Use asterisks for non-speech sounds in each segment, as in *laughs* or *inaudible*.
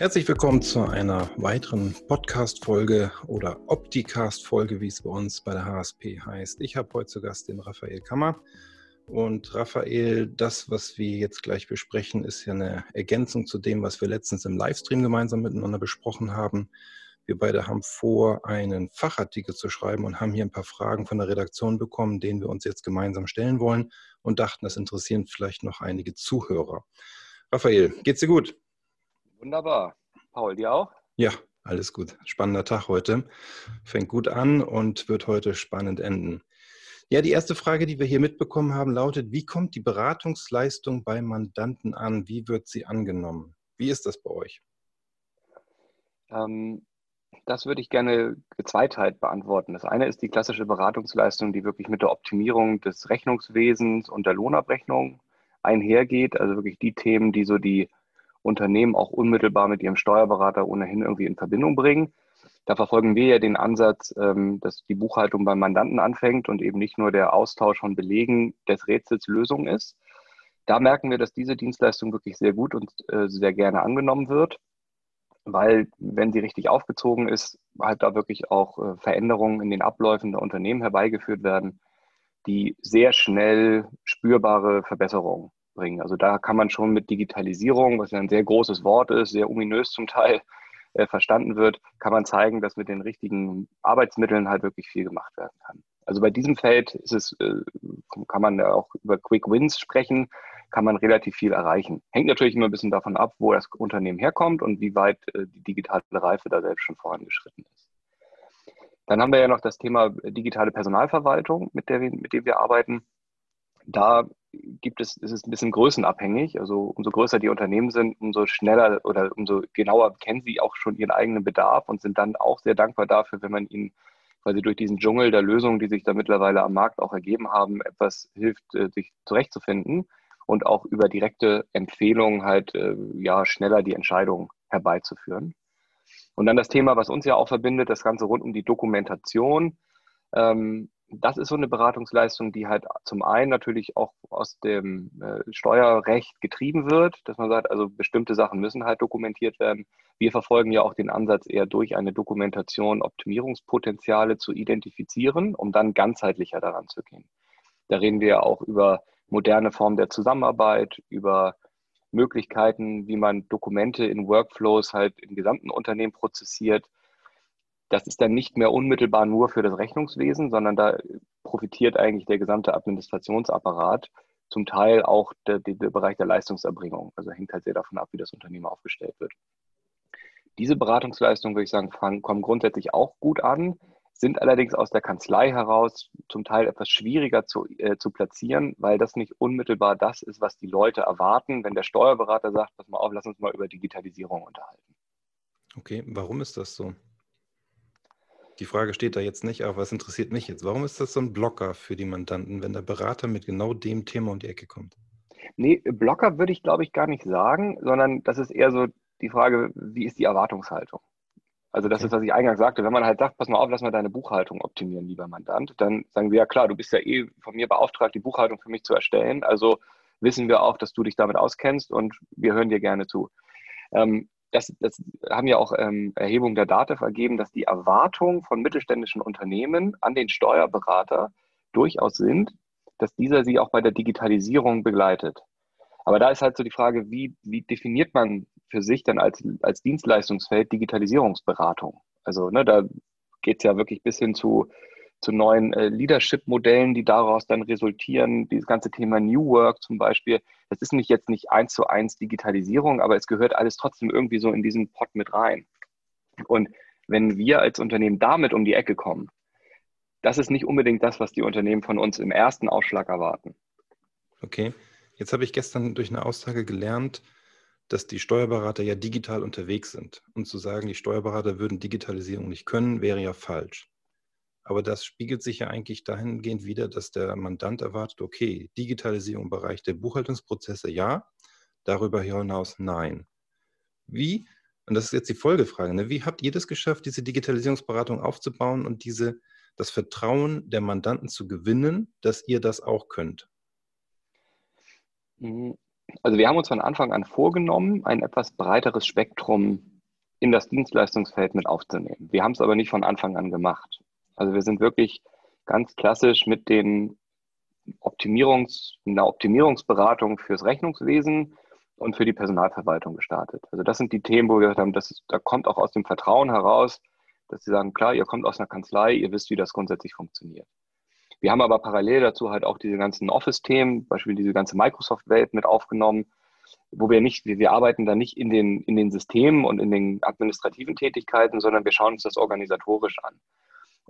Herzlich willkommen zu einer weiteren Podcast-Folge oder Opticast-Folge, wie es bei uns bei der HSP heißt. Ich habe heute zu Gast den Raphael Kammer. Und Raphael, das, was wir jetzt gleich besprechen, ist ja eine Ergänzung zu dem, was wir letztens im Livestream gemeinsam miteinander besprochen haben. Wir beide haben vor, einen Fachartikel zu schreiben und haben hier ein paar Fragen von der Redaktion bekommen, denen wir uns jetzt gemeinsam stellen wollen und dachten, das interessieren vielleicht noch einige Zuhörer. Raphael, geht's dir gut? Wunderbar. Paul, dir auch? Ja, alles gut. Spannender Tag heute. Fängt gut an und wird heute spannend enden. Ja, die erste Frage, die wir hier mitbekommen haben, lautet, wie kommt die Beratungsleistung bei Mandanten an? Wie wird sie angenommen? Wie ist das bei euch? Ähm, das würde ich gerne gezweiteilt beantworten. Das eine ist die klassische Beratungsleistung, die wirklich mit der Optimierung des Rechnungswesens und der Lohnabrechnung einhergeht. Also wirklich die Themen, die so die Unternehmen auch unmittelbar mit ihrem Steuerberater ohnehin irgendwie in Verbindung bringen. Da verfolgen wir ja den Ansatz, ähm, dass die Buchhaltung beim Mandanten anfängt und eben nicht nur der Austausch von Belegen des Rätsels Lösung ist. Da merken wir, dass diese Dienstleistung wirklich sehr gut und äh, sehr gerne angenommen wird, weil, wenn sie richtig aufgezogen ist, halt da wirklich auch äh, Veränderungen in den Abläufen der Unternehmen herbeigeführt werden, die sehr schnell spürbare Verbesserungen bringen. Also da kann man schon mit Digitalisierung, was ja ein sehr großes Wort ist, sehr ominös zum Teil *laughs* äh, verstanden wird, kann man zeigen, dass mit den richtigen Arbeitsmitteln halt wirklich viel gemacht werden kann. Also bei diesem Feld ist es, äh, kann man auch über Quick Wins sprechen, kann man relativ viel erreichen. Hängt natürlich immer ein bisschen davon ab, wo das Unternehmen herkommt und wie weit äh, die digitale Reife da selbst schon vorangeschritten ist. Dann haben wir ja noch das Thema digitale Personalverwaltung, mit, der mit dem wir arbeiten. Da gibt es, ist es ein bisschen größenabhängig. Also umso größer die Unternehmen sind, umso schneller oder umso genauer kennen sie auch schon ihren eigenen Bedarf und sind dann auch sehr dankbar dafür, wenn man ihnen quasi durch diesen Dschungel der Lösungen, die sich da mittlerweile am Markt auch ergeben haben, etwas hilft, äh, sich zurechtzufinden und auch über direkte Empfehlungen halt äh, ja schneller die Entscheidung herbeizuführen. Und dann das Thema, was uns ja auch verbindet, das Ganze rund um die Dokumentation. Ähm, das ist so eine Beratungsleistung, die halt zum einen natürlich auch aus dem äh, Steuerrecht getrieben wird, dass man sagt, also bestimmte Sachen müssen halt dokumentiert werden. Wir verfolgen ja auch den Ansatz, eher durch eine Dokumentation Optimierungspotenziale zu identifizieren, um dann ganzheitlicher daran zu gehen. Da reden wir ja auch über moderne Formen der Zusammenarbeit, über Möglichkeiten, wie man Dokumente in Workflows halt im gesamten Unternehmen prozessiert das ist dann nicht mehr unmittelbar nur für das Rechnungswesen, sondern da profitiert eigentlich der gesamte Administrationsapparat, zum Teil auch der, der, Bereich der Leistungserbringung. Also hängt halt sehr davon ab, wie das Unternehmen aufgestellt wird. Diese Beratungsleistungen, würde ich sagen, kommen grundsätzlich auch gut an, sind allerdings aus der Kanzlei heraus zum Teil etwas schwieriger zu, äh, zu platzieren, weil das nicht unmittelbar das ist, was die Leute erwarten, wenn der Steuerberater sagt, pass mal auf, lass uns mal über Digitalisierung unterhalten. Okay, warum ist das so? Die Frage steht da jetzt nicht, aber was interessiert mich jetzt? Warum ist das so ein Blocker für die Mandanten, wenn der Berater mit genau dem Thema um die Ecke kommt? Nee, Blocker würde ich glaube ich gar nicht sagen, sondern das ist eher so die Frage, wie ist die Erwartungshaltung? Also das okay. ist, was ich eingangs sagte, wenn man halt sagt, pass mal auf, lass mal deine Buchhaltung optimieren, lieber Mandant, dann sagen wir ja klar, du bist ja eh von mir beauftragt, die Buchhaltung für mich zu erstellen. Also wissen wir auch, dass du dich damit auskennst und wir hören dir gerne zu. Ähm, das, das haben ja auch ähm, Erhebungen der DATEV ergeben, dass die Erwartungen von mittelständischen Unternehmen an den Steuerberater durchaus sind, dass dieser sie auch bei der Digitalisierung begleitet. Aber da ist halt so die Frage, wie, wie definiert man für sich dann als, als Dienstleistungsfeld Digitalisierungsberatung? Also ne, da geht es ja wirklich bis hin zu zu neuen äh, Leadership-Modellen, die daraus dann resultieren. Dieses ganze Thema New Work zum Beispiel, das ist nicht jetzt nicht eins zu eins Digitalisierung, aber es gehört alles trotzdem irgendwie so in diesen Pot mit rein. Und wenn wir als Unternehmen damit um die Ecke kommen, das ist nicht unbedingt das, was die Unternehmen von uns im ersten Ausschlag erwarten. Okay, jetzt habe ich gestern durch eine Aussage gelernt, dass die Steuerberater ja digital unterwegs sind. Und zu sagen, die Steuerberater würden Digitalisierung nicht können, wäre ja falsch. Aber das spiegelt sich ja eigentlich dahingehend wieder, dass der Mandant erwartet, okay, Digitalisierung im Bereich der Buchhaltungsprozesse ja, darüber hinaus nein. Wie, und das ist jetzt die Folgefrage, ne, wie habt ihr das geschafft, diese Digitalisierungsberatung aufzubauen und diese, das Vertrauen der Mandanten zu gewinnen, dass ihr das auch könnt? Mhm. Also wir haben uns von Anfang an vorgenommen, ein etwas breiteres Spektrum in das Dienstleistungsfeld mit aufzunehmen. Wir haben es aber nicht von Anfang an gemacht. Also wir sind wirklich ganz klassisch mit den Optimierungs, einer Optimierungsberatung fürs Rechnungswesen und für die Personalverwaltung gestartet. Also das sind die Themen, wo wir gesagt haben, das ist, da kommt auch aus dem Vertrauen heraus, dass sie sagen, klar, ihr kommt aus einer Kanzlei, ihr wisst, wie das grundsätzlich funktioniert. Wir haben aber parallel dazu halt auch diese ganzen Office-Themen, beispielsweise diese ganze Microsoft-Welt mit aufgenommen, wo wir nicht, wir, wir arbeiten da nicht in den, in den Systemen und in den administrativen Tätigkeiten, sondern wir schauen uns das organisatorisch an.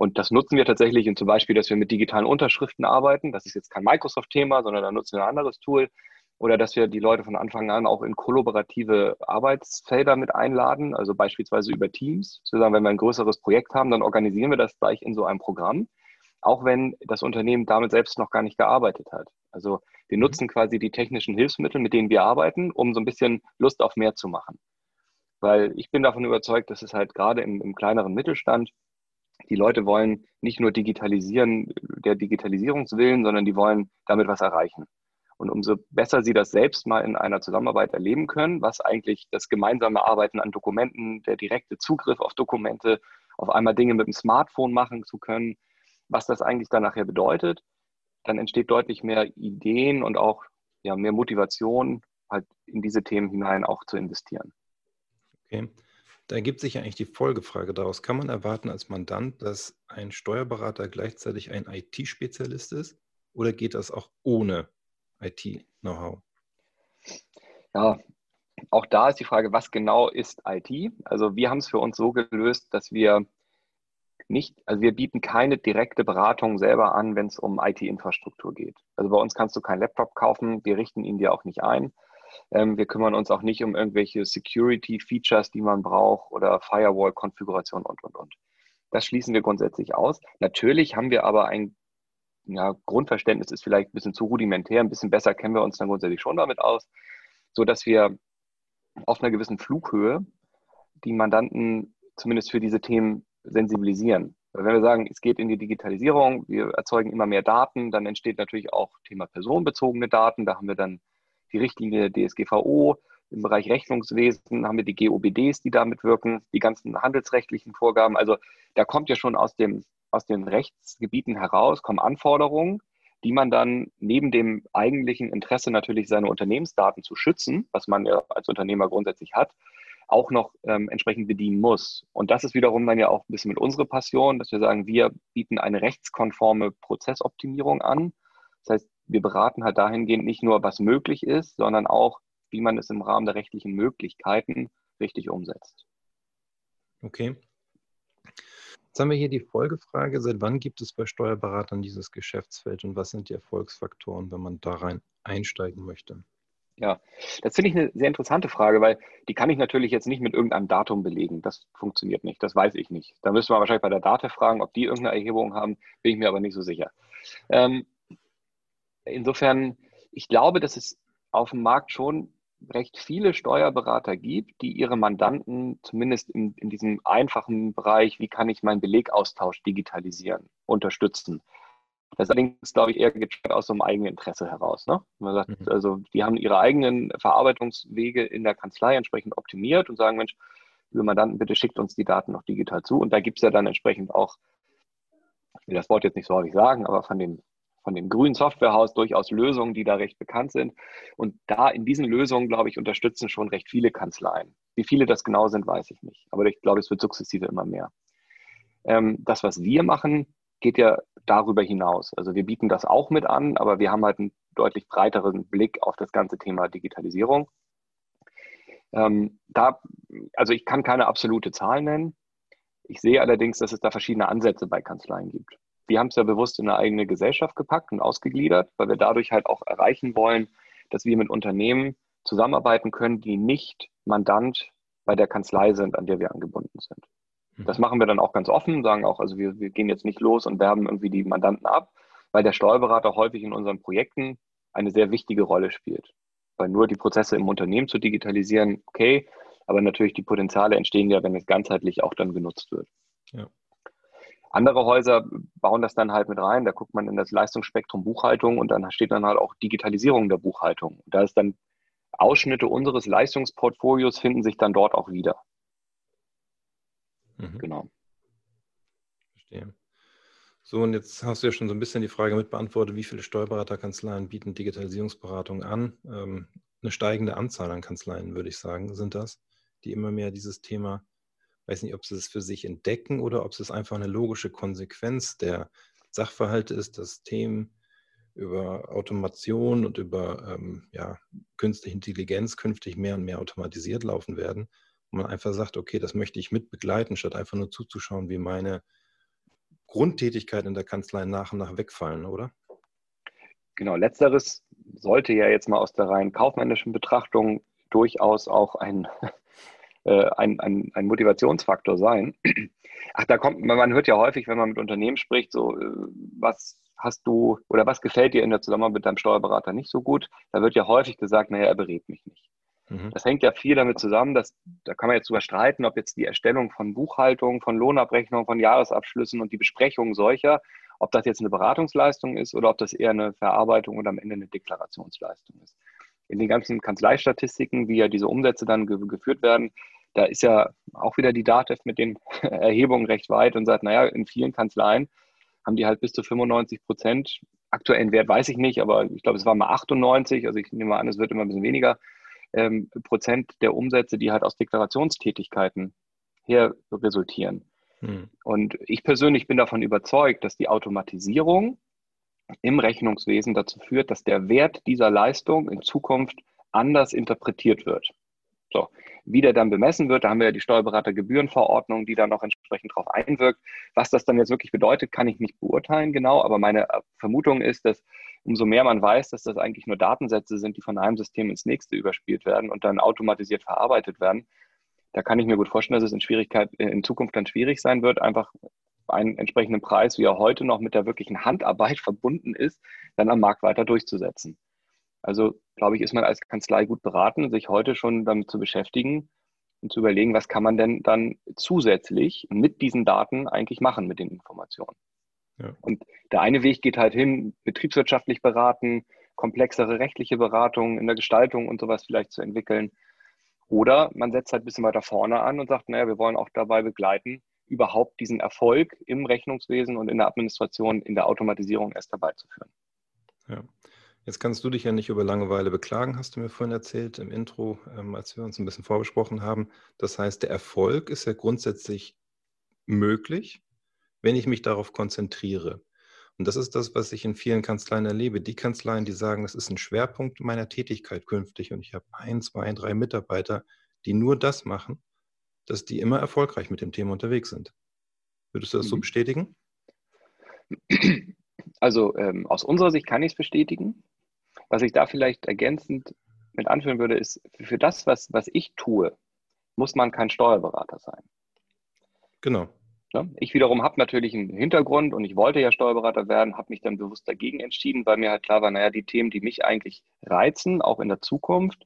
Und das nutzen wir tatsächlich in zum Beispiel, dass wir mit digitalen Unterschriften arbeiten. Das ist jetzt kein Microsoft-Thema, sondern da nutzen wir ein anderes Tool. Oder dass wir die Leute von Anfang an auch in kollaborative Arbeitsfelder mit einladen, also beispielsweise über Teams. Sozusagen, wenn wir ein größeres Projekt haben, dann organisieren wir das gleich in so einem Programm, auch wenn das Unternehmen damit selbst noch gar nicht gearbeitet hat. Also wir mhm. nutzen quasi die technischen Hilfsmittel, mit denen wir arbeiten, um so ein bisschen Lust auf mehr zu machen. Weil ich bin davon überzeugt, dass es halt gerade im, im kleineren Mittelstand die Leute wollen nicht nur digitalisieren, der Digitalisierungswillen, sondern die wollen damit was erreichen. Und umso besser sie das selbst mal in einer Zusammenarbeit erleben können, was eigentlich das gemeinsame Arbeiten an Dokumenten, der direkte Zugriff auf Dokumente, auf einmal Dinge mit dem Smartphone machen zu können, was das eigentlich dann nachher bedeutet, dann entsteht deutlich mehr Ideen und auch ja, mehr Motivation, halt in diese Themen hinein auch zu investieren. Okay. Da ergibt sich ja eigentlich die Folgefrage daraus. Kann man erwarten als Mandant, dass ein Steuerberater gleichzeitig ein IT-Spezialist ist oder geht das auch ohne IT-Know-how? Ja, auch da ist die Frage, was genau ist IT? Also wir haben es für uns so gelöst, dass wir nicht, also wir bieten keine direkte Beratung selber an, wenn es um IT-Infrastruktur geht. Also bei uns kannst du keinen Laptop kaufen, wir richten ihn dir auch nicht ein. Ähm, wir kümmern uns auch nicht um irgendwelche Security-Features, die man braucht oder Firewall-Konfiguration und, und, und. Das schließen wir grundsätzlich aus. Natürlich haben wir aber ein ja, Grundverständnis, ist vielleicht ein bisschen zu rudimentär, ein bisschen besser kennen wir uns dann grundsätzlich schon damit aus, sodass wir auf einer gewissen Flughöhe die Mandanten zumindest für diese Themen sensibilisieren. Wenn wir sagen, es geht in die Digitalisierung, wir erzeugen immer mehr Daten, dann entsteht natürlich auch Thema personenbezogene Daten. Da haben wir dann die Richtlinie DSGVO. Im Bereich Rechnungswesen haben wir die GOBDs, die damit wirken, die ganzen handelsrechtlichen Vorgaben. Also da kommt ja schon aus, dem, aus den Rechtsgebieten heraus, kommen Anforderungen, die man dann neben dem eigentlichen Interesse natürlich seine Unternehmensdaten zu schützen, was man ja als Unternehmer grundsätzlich hat, auch noch ähm, entsprechend bedienen muss. Und das ist wiederum dann ja auch ein bisschen mit unserer Passion, dass wir sagen, wir bieten eine rechtskonforme Prozessoptimierung an. Das heißt, wir beraten halt dahingehend nicht nur, was möglich ist, sondern auch, wie man es im Rahmen der rechtlichen Möglichkeiten richtig umsetzt. Okay. Jetzt haben wir hier die Folgefrage, seit wann gibt es bei Steuerberatern dieses Geschäftsfeld und was sind die Erfolgsfaktoren, wenn man da rein einsteigen möchte? Ja, das finde ich eine sehr interessante Frage, weil die kann ich natürlich jetzt nicht mit irgendeinem Datum belegen. Das funktioniert nicht, das weiß ich nicht. Da müssen wir wahrscheinlich bei der Date fragen, ob die irgendeine Erhebung haben, bin ich mir aber nicht so sicher. Ähm, insofern, ich glaube, dass es auf dem Markt schon recht viele Steuerberater gibt, die ihre Mandanten zumindest in, in diesem einfachen Bereich, wie kann ich meinen Belegaustausch digitalisieren, unterstützen. Das ist allerdings, glaube ich, eher aus so einem eigenen Interesse heraus. Ne? Man sagt, mhm. also die haben ihre eigenen Verarbeitungswege in der Kanzlei entsprechend optimiert und sagen, Mensch, liebe Mandanten, bitte schickt uns die Daten noch digital zu. Und da gibt es ja dann entsprechend auch, ich will das Wort jetzt nicht so häufig sagen, aber von den von dem grünen Softwarehaus durchaus Lösungen, die da recht bekannt sind. Und da in diesen Lösungen, glaube ich, unterstützen schon recht viele Kanzleien. Wie viele das genau sind, weiß ich nicht. Aber ich glaube, es wird sukzessive immer mehr. Ähm, das, was wir machen, geht ja darüber hinaus. Also wir bieten das auch mit an, aber wir haben halt einen deutlich breiteren Blick auf das ganze Thema Digitalisierung. Ähm, da, also ich kann keine absolute Zahl nennen. Ich sehe allerdings, dass es da verschiedene Ansätze bei Kanzleien gibt wir haben es ja bewusst in eine eigene Gesellschaft gepackt und ausgegliedert, weil wir dadurch halt auch erreichen wollen, dass wir mit Unternehmen zusammenarbeiten können, die nicht Mandant bei der Kanzlei sind, an der wir angebunden sind. Mhm. Das machen wir dann auch ganz offen, sagen auch, also wir, wir gehen jetzt nicht los und werben irgendwie die Mandanten ab, weil der Steuerberater häufig in unseren Projekten eine sehr wichtige Rolle spielt. Weil nur die Prozesse im Unternehmen zu digitalisieren, okay, aber natürlich die Potenziale entstehen ja, wenn es ganzheitlich auch dann genutzt wird. Ja. Andere Häuser bauen das dann halt mit rein. Da guckt man in das Leistungsspektrum Buchhaltung und dann steht dann halt auch Digitalisierung der Buchhaltung. da ist dann Ausschnitte unseres Leistungsportfolios finden sich dann dort auch wieder. Mhm. Genau. Verstehe. So, und jetzt hast du ja schon so ein bisschen die Frage mit beantwortet, wie viele Steuerberaterkanzleien bieten Digitalisierungsberatung an? Ähm, eine steigende Anzahl an Kanzleien, würde ich sagen, sind das, die immer mehr dieses Thema, weiß nicht, ob sie es für sich entdecken oder ob es einfach eine logische Konsequenz der Sachverhalte ist, dass Themen über Automation und über ähm, ja, künstliche Intelligenz künftig mehr und mehr automatisiert laufen werden. Und man einfach sagt, okay, das möchte ich mit begleiten, statt einfach nur zuzuschauen, wie meine Grundtätigkeit in der Kanzlei nach und nach wegfallen, oder? Genau, letzteres sollte ja jetzt mal aus der rein kaufmännischen Betrachtung durchaus auch ein, äh, ein, ein, ein, Motivationsfaktor sein. *clears throat* Ach, da kommt, man hört ja häufig, wenn man mit Unternehmen spricht, so, äh, was hast du oder was gefällt dir in der Zusammenarbeit mit deinem Steuerberater nicht so gut? Da wird ja häufig gesagt, naja, er berät mich nicht. Mhm. Das hängt ja viel damit zusammen, dass da kann man jetzt drüber streiten, ob jetzt die Erstellung von Buchhaltung, von Lohnabrechnung, von Jahresabschlüssen und die Besprechung solcher, ob das jetzt eine Beratungsleistung ist oder ob das eher eine Verarbeitung oder am Ende eine Deklarationsleistung ist. In den ganzen Kanzleistatistiken, wie ja diese Umsätze dann ge geführt werden, da ist ja auch wieder die DATEV mit den *laughs* Erhebungen recht weit und sagt, naja, in vielen Kanzleien haben die halt bis zu 95 Prozent. Aktuellen Wert weiß ich nicht, aber ich glaube, es war mal 98. Also ich nehme an, es wird immer ein bisschen weniger ähm, Prozent der Umsätze, die halt aus Deklarationstätigkeiten her resultieren. Hm. Und ich persönlich bin davon überzeugt, dass die Automatisierung im Rechnungswesen dazu führt, dass der Wert dieser Leistung in Zukunft anders interpretiert wird. So, wie der dann bemessen wird, da haben wir ja die Steuerberatergebührenverordnung, die da noch entsprechend darauf einwirkt. Was das dann jetzt wirklich bedeutet, kann ich nicht beurteilen genau, aber meine Vermutung ist, dass umso mehr man weiß, dass das eigentlich nur Datensätze sind, die von einem System ins nächste überspielt werden und dann automatisiert verarbeitet werden, da kann ich mir gut vorstellen, dass es in Schwierigkeit in Zukunft dann schwierig sein wird, einfach einen entsprechenden Preis, wie er heute noch mit der wirklichen Handarbeit *laughs* verbunden ist, dann am Markt weiter durchzusetzen. Also glaube ich, ist man als Kanzlei gut beraten, sich heute schon damit zu beschäftigen und zu überlegen, was kann man denn dann zusätzlich mit diesen Daten eigentlich machen, mit den Informationen. Ja. Und der eine Weg geht halt hin, betriebswirtschaftlich beraten, komplexere rechtliche Beratungen in der Gestaltung und sowas vielleicht zu entwickeln. Oder man setzt halt ein bisschen weiter vorne an und sagt, naja, wir wollen auch dabei begleiten, überhaupt diesen Erfolg im Rechnungswesen und in der Administration, in der Automatisierung erst dabei zu führen. Ja. Jetzt kannst du dich ja nicht über Langeweile beklagen, hast du mir vorhin erzählt im Intro, ähm, als wir uns ein bisschen vorbesprochen haben. Das heißt, der Erfolg ist ja grundsätzlich möglich, wenn ich mich darauf konzentriere. Und das ist das, was ich in vielen Kanzleien erlebe. Die Kanzleien, die sagen, das ist ein Schwerpunkt meiner Tätigkeit künftig und ich habe ein, zwei, drei Mitarbeiter, die nur das machen, dass die immer erfolgreich mit dem Thema unterwegs sind. Würdest du das mhm. so bestätigen? Also ähm, aus unserer Sicht kann ich es bestätigen. Was ich da vielleicht ergänzend mit anführen würde, ist, für das, was, was ich tue, muss man kein Steuerberater sein. Genau. Ja, ich wiederum habe natürlich einen Hintergrund und ich wollte ja Steuerberater werden, habe mich dann bewusst dagegen entschieden, weil mir halt klar war, naja, die Themen, die mich eigentlich reizen, auch in der Zukunft,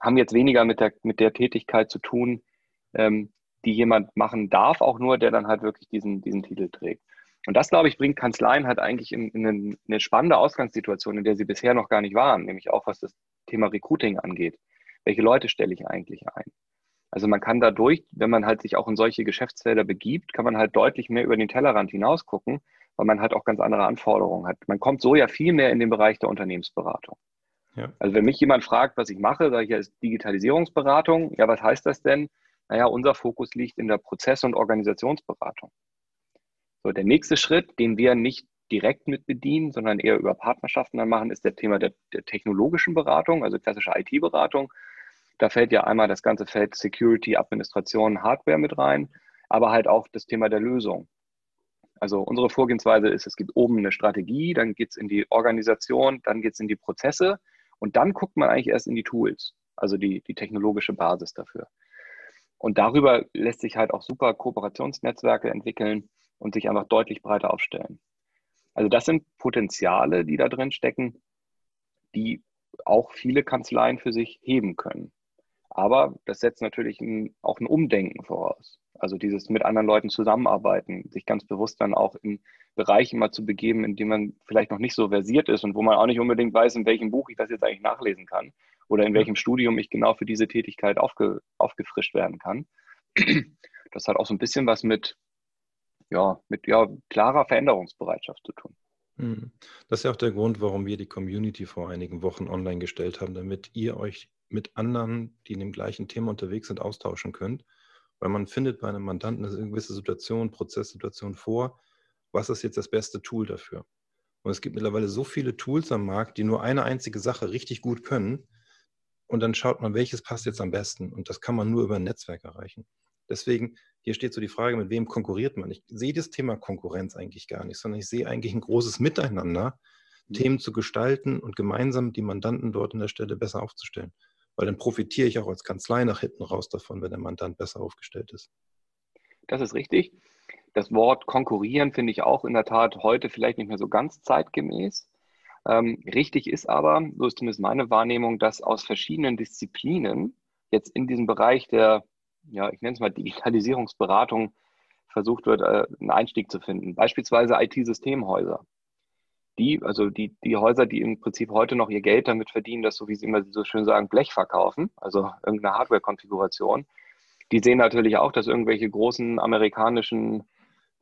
haben jetzt weniger mit der, mit der Tätigkeit zu tun, ähm, die jemand machen darf, auch nur, der dann halt wirklich diesen, diesen Titel trägt. Und das, glaube ich, bringt Kanzleien halt eigentlich in, in eine spannende Ausgangssituation, in der sie bisher noch gar nicht waren, nämlich auch was das Thema Recruiting angeht. Welche Leute stelle ich eigentlich ein? Also man kann dadurch, wenn man halt sich auch in solche Geschäftsfelder begibt, kann man halt deutlich mehr über den Tellerrand hinaus gucken, weil man halt auch ganz andere Anforderungen hat. Man kommt so ja viel mehr in den Bereich der Unternehmensberatung. Ja. Also wenn mich jemand fragt, was ich mache, sage ich ja, ist Digitalisierungsberatung. Ja, was heißt das denn? Naja, unser Fokus liegt in der Prozess- und Organisationsberatung. So, der nächste Schritt, den wir nicht direkt mit bedienen, sondern eher über Partnerschaften dann machen, ist der Thema der, der technologischen Beratung, also klassische IT-Beratung. Da fällt ja einmal das ganze Feld Security, Administration, Hardware mit rein, aber halt auch das Thema der Lösung. Also unsere Vorgehensweise ist, es gibt oben eine Strategie, dann geht es in die Organisation, dann geht es in die Prozesse und dann guckt man eigentlich erst in die Tools, also die, die technologische Basis dafür. Und darüber lässt sich halt auch super Kooperationsnetzwerke entwickeln und sich einfach deutlich breiter aufstellen. Also das sind Potenziale, die da drin stecken, die auch viele Kanzleien für sich heben können. Aber das setzt natürlich ein, auch ein Umdenken voraus. Also dieses mit anderen Leuten zusammenarbeiten, sich ganz bewusst dann auch in Bereichen mal zu begeben, in denen man vielleicht noch nicht so versiert ist und wo man auch nicht unbedingt weiß, in welchem Buch ich das jetzt eigentlich nachlesen kann oder in welchem Studium ich genau für diese Tätigkeit aufge, aufgefrischt werden kann. *clears throat* Das hat auch so ein bisschen was mit, ja, mit ja, klarer Veränderungsbereitschaft zu tun. Mhm. Das ist ja auch der Grund, warum wir die Community vor einigen Wochen online gestellt haben, damit ihr euch mit anderen, die in dem gleichen Thema unterwegs sind, austauschen könnt. Weil man findet bei einem Mandanten eine gewisse Situation, Prozesssituation vor. Was ist jetzt das beste Tool dafür? Und es gibt mittlerweile so viele Tools am Markt, die nur eine einzige Sache richtig gut können. Und dann schaut man, welches passt jetzt am besten. Und das kann man nur über ein Netzwerk erreichen. Deswegen, hier steht so die Frage, mit wem konkurriert man? Ich sehe das Thema Konkurrenz eigentlich gar nicht, sondern ich sehe eigentlich ein großes Miteinander, mhm. Themen zu gestalten und gemeinsam die Mandanten dort an der Stelle besser aufzustellen. Weil dann profitiere ich auch als Kanzlei nach hinten raus davon, wenn der Mandant besser aufgestellt ist. Das ist richtig. Das Wort konkurrieren finde ich auch in der Tat heute vielleicht nicht mehr so ganz zeitgemäß. Ähm, richtig ist aber, so ist zumindest meine Wahrnehmung, dass aus verschiedenen Disziplinen jetzt in diesem Bereich der, ja, ich nenne es mal Digitalisierungsberatung versucht wird, äh, einen Einstieg zu finden. Beispielsweise IT-Systemhäuser. Die, also die, die Häuser, die im Prinzip heute noch ihr Geld damit verdienen, dass, so wie sie immer so schön sagen, Blech verkaufen, also irgendeine Hardware-Konfiguration, die sehen natürlich auch, dass irgendwelche großen amerikanischen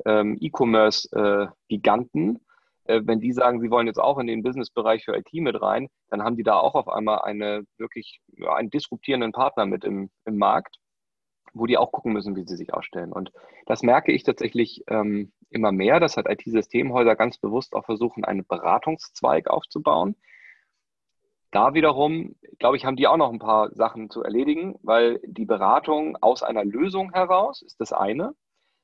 ähm, E-Commerce-Giganten, äh, wenn die sagen, sie wollen jetzt auch in den Businessbereich für IT mit rein, dann haben die da auch auf einmal eine wirklich ja, einen disruptierenden Partner mit im, im Markt, wo die auch gucken müssen, wie sie sich ausstellen. Und das merke ich tatsächlich ähm, immer mehr, dass halt IT-Systemhäuser ganz bewusst auch versuchen, einen Beratungszweig aufzubauen. Da wiederum, glaube ich, haben die auch noch ein paar Sachen zu erledigen, weil die Beratung aus einer Lösung heraus ist das eine.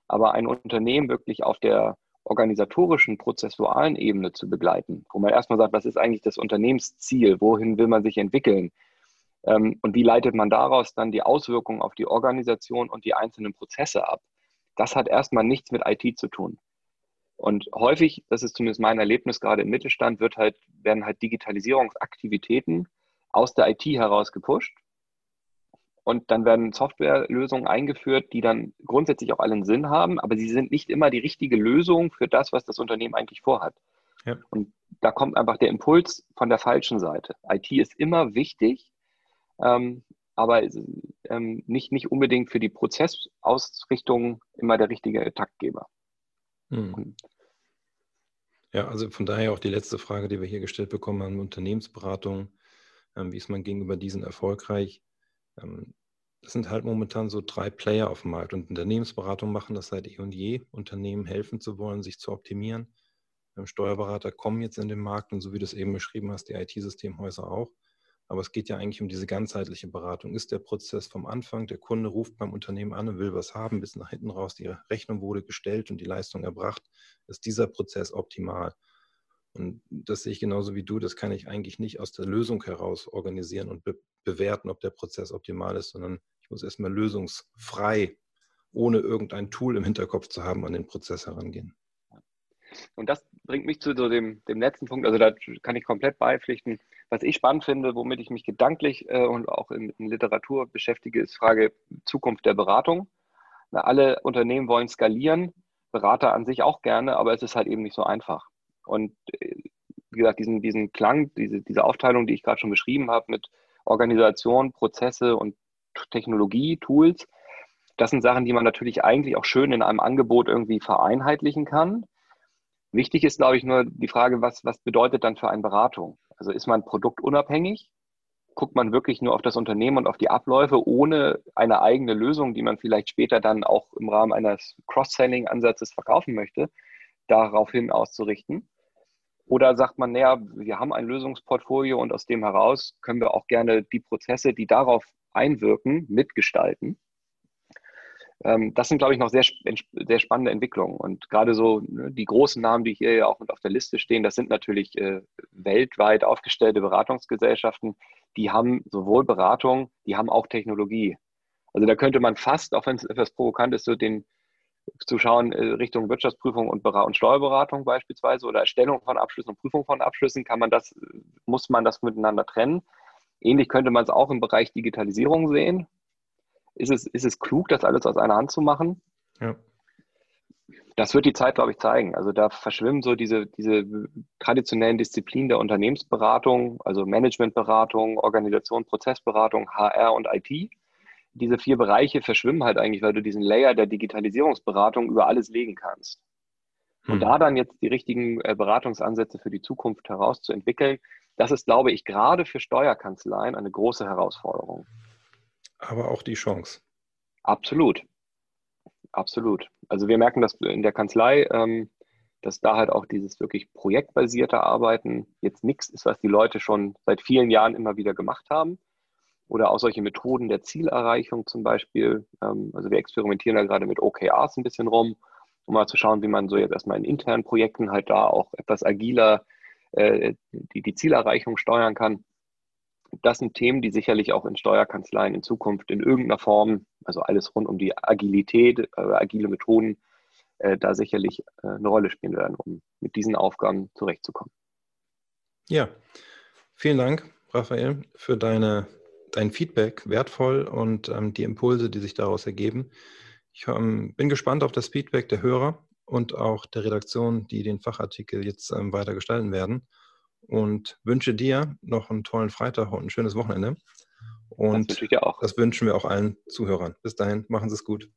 Aber ein Unternehmen wirklich auf der organisatorischen, prozessualen Ebene zu begleiten, wo man erstmal sagt, was ist eigentlich das Unternehmensziel, wohin will man sich entwickeln ähm, und wie leitet man daraus dann die Auswirkungen auf die Organisation und die einzelnen Prozesse ab. Das hat erstmal nichts mit IT zu tun. Und häufig, das ist zumindest mein Erlebnis gerade im Mittelstand, wird halt, werden halt Digitalisierungsaktivitäten aus der IT heraus gepusht und dann werden Softwarelösungen eingeführt, die dann grundsätzlich auch allen Sinn haben, aber sie sind nicht immer die richtige Lösung für das, was das Unternehmen eigentlich vorhat. Ja. Und da kommt einfach der Impuls von der falschen Seite. IT ist immer wichtig, ähm, aber ähm, nicht, nicht unbedingt für die Prozessausrichtung immer der richtige Taktgeber. Hm. Ja, also von daher auch die letzte Frage, die wir hier gestellt bekommen haben, Unternehmensberatung. Ähm, wie ist man gegenüber diesen erfolgreich? Ähm, das sind halt momentan so drei Player auf dem Markt und Unternehmensberatung machen das seit eh und je, Unternehmen helfen zu wollen, sich zu optimieren. Ähm, Steuerberater kommen jetzt in den Markt und so wie du es eben beschrieben hast, die IT-Systemhäuser auch. Aber es geht ja eigentlich um diese ganzheitliche Beratung. Ist der Prozess vom Anfang, der Kunde ruft beim Unternehmen an und will was haben, bis nach hinten raus, die Rechnung wurde gestellt und die Leistung erbracht, ist dieser Prozess optimal. Und das sehe ich genauso wie du. Das kann ich eigentlich nicht aus der Lösung heraus organisieren und be bewerten, ob der Prozess optimal ist, sondern ich muss erstmal lösungsfrei, ohne irgendein Tool im Hinterkopf zu haben, an den Prozess herangehen. Und das bringt mich zu so dem, dem letzten Punkt. Also da kann ich komplett beipflichten. Was ich spannend finde, womit ich mich gedanklich äh, und auch in, in, Literatur beschäftige, ist Frage Zukunft der Beratung. Na, alle Unternehmen wollen skalieren, Berater an sich auch gerne, aber es ist halt eben nicht so einfach. Und äh, wie gesagt, diesen, diesen Klang, diese, diese Aufteilung, die ich gerade schon beschrieben habe mit Organisation, Prozesse und Technologie, Tools, das sind Sachen, die man natürlich eigentlich auch schön in einem Angebot irgendwie vereinheitlichen kann. Wichtig ist, glaube ich, nur die Frage, was, was bedeutet dann für eine Beratung? Also ist man produktunabhängig? Guckt man wirklich nur auf das Unternehmen und auf die Abläufe, ohne eine eigene Lösung, die man vielleicht später dann auch im Rahmen eines Cross-Selling-Ansatzes verkaufen möchte, daraufhin auszurichten? Oder sagt man, naja, wir haben ein Lösungsportfolio und aus dem heraus können wir auch gerne die Prozesse, die darauf einwirken, mitgestalten. Ähm, das sind, glaube ich, noch sehr, sehr spannende Entwicklungen. Und gerade so ne, die großen Namen, die hier ja auch auf der Liste stehen, das sind natürlich äh, weltweit aufgestellte Beratungsgesellschaften, die haben sowohl Beratung, die haben auch Technologie. Also da könnte man fast, auch wenn es etwas provokant ist, so den, zu schauen äh, Richtung Wirtschaftsprüfung und, und Steuerberatung beispielsweise oder Erstellung von Abschlüssen und Prüfung von Abschlüssen, kann man das, muss man das miteinander trennen. Ähnlich könnte man es auch im Bereich Digitalisierung sehen. Ist es, ist es klug, das alles aus einer Hand zu machen? Ja. Das wird die Zeit, glaube ich, zeigen. Also da verschwimmen so diese, diese traditionellen Disziplinen der Unternehmensberatung, also Managementberatung, Organisation, Prozessberatung, HR und IT. Diese vier Bereiche verschwimmen halt eigentlich, weil du diesen Layer der Digitalisierungsberatung über alles legen kannst. Und hm. da dann jetzt die richtigen äh, Beratungsansätze für die Zukunft herauszuentwickeln, das ist, glaube ich, gerade für Steuerkanzleien eine große Herausforderung. Aber auch die Chance. Absolut. Absolut. Also wir merken das in der Kanzlei, ähm, dass da halt auch dieses wirklich projektbasierte Arbeiten jetzt nichts ist, was die Leute schon seit vielen Jahren immer wieder gemacht haben. Oder auch solche Methoden der Zielerreichung zum Beispiel. Ähm, also wir experimentieren da gerade mit OKRs ein bisschen rum, um mal zu schauen, wie man so jetzt erstmal in internen Projekten halt da auch etwas agiler äh, die, die Zielerreichung steuern kann das sind Themen, die sicherlich auch in Steuerkanzleien in Zukunft in irgendeiner Form, also alles rund um die Agilität, äh, agile Methoden, äh, da sicherlich äh, eine Rolle spielen werden, um mit diesen Aufgaben zurechtzukommen. Ja, vielen Dank, Raphael, für deine, dein Feedback, wertvoll und ähm, die Impulse, die sich daraus ergeben. Ich ähm, bin gespannt auf das Feedback der Hörer und auch der Redaktion, die den Fachartikel jetzt ähm, weiter gestalten werden und wünsche dir noch einen tollen Freitag und ein schönes Wochenende. Und das, das wünschen wir auch allen Zuhörern. Bis dahin, machen Sie es gut.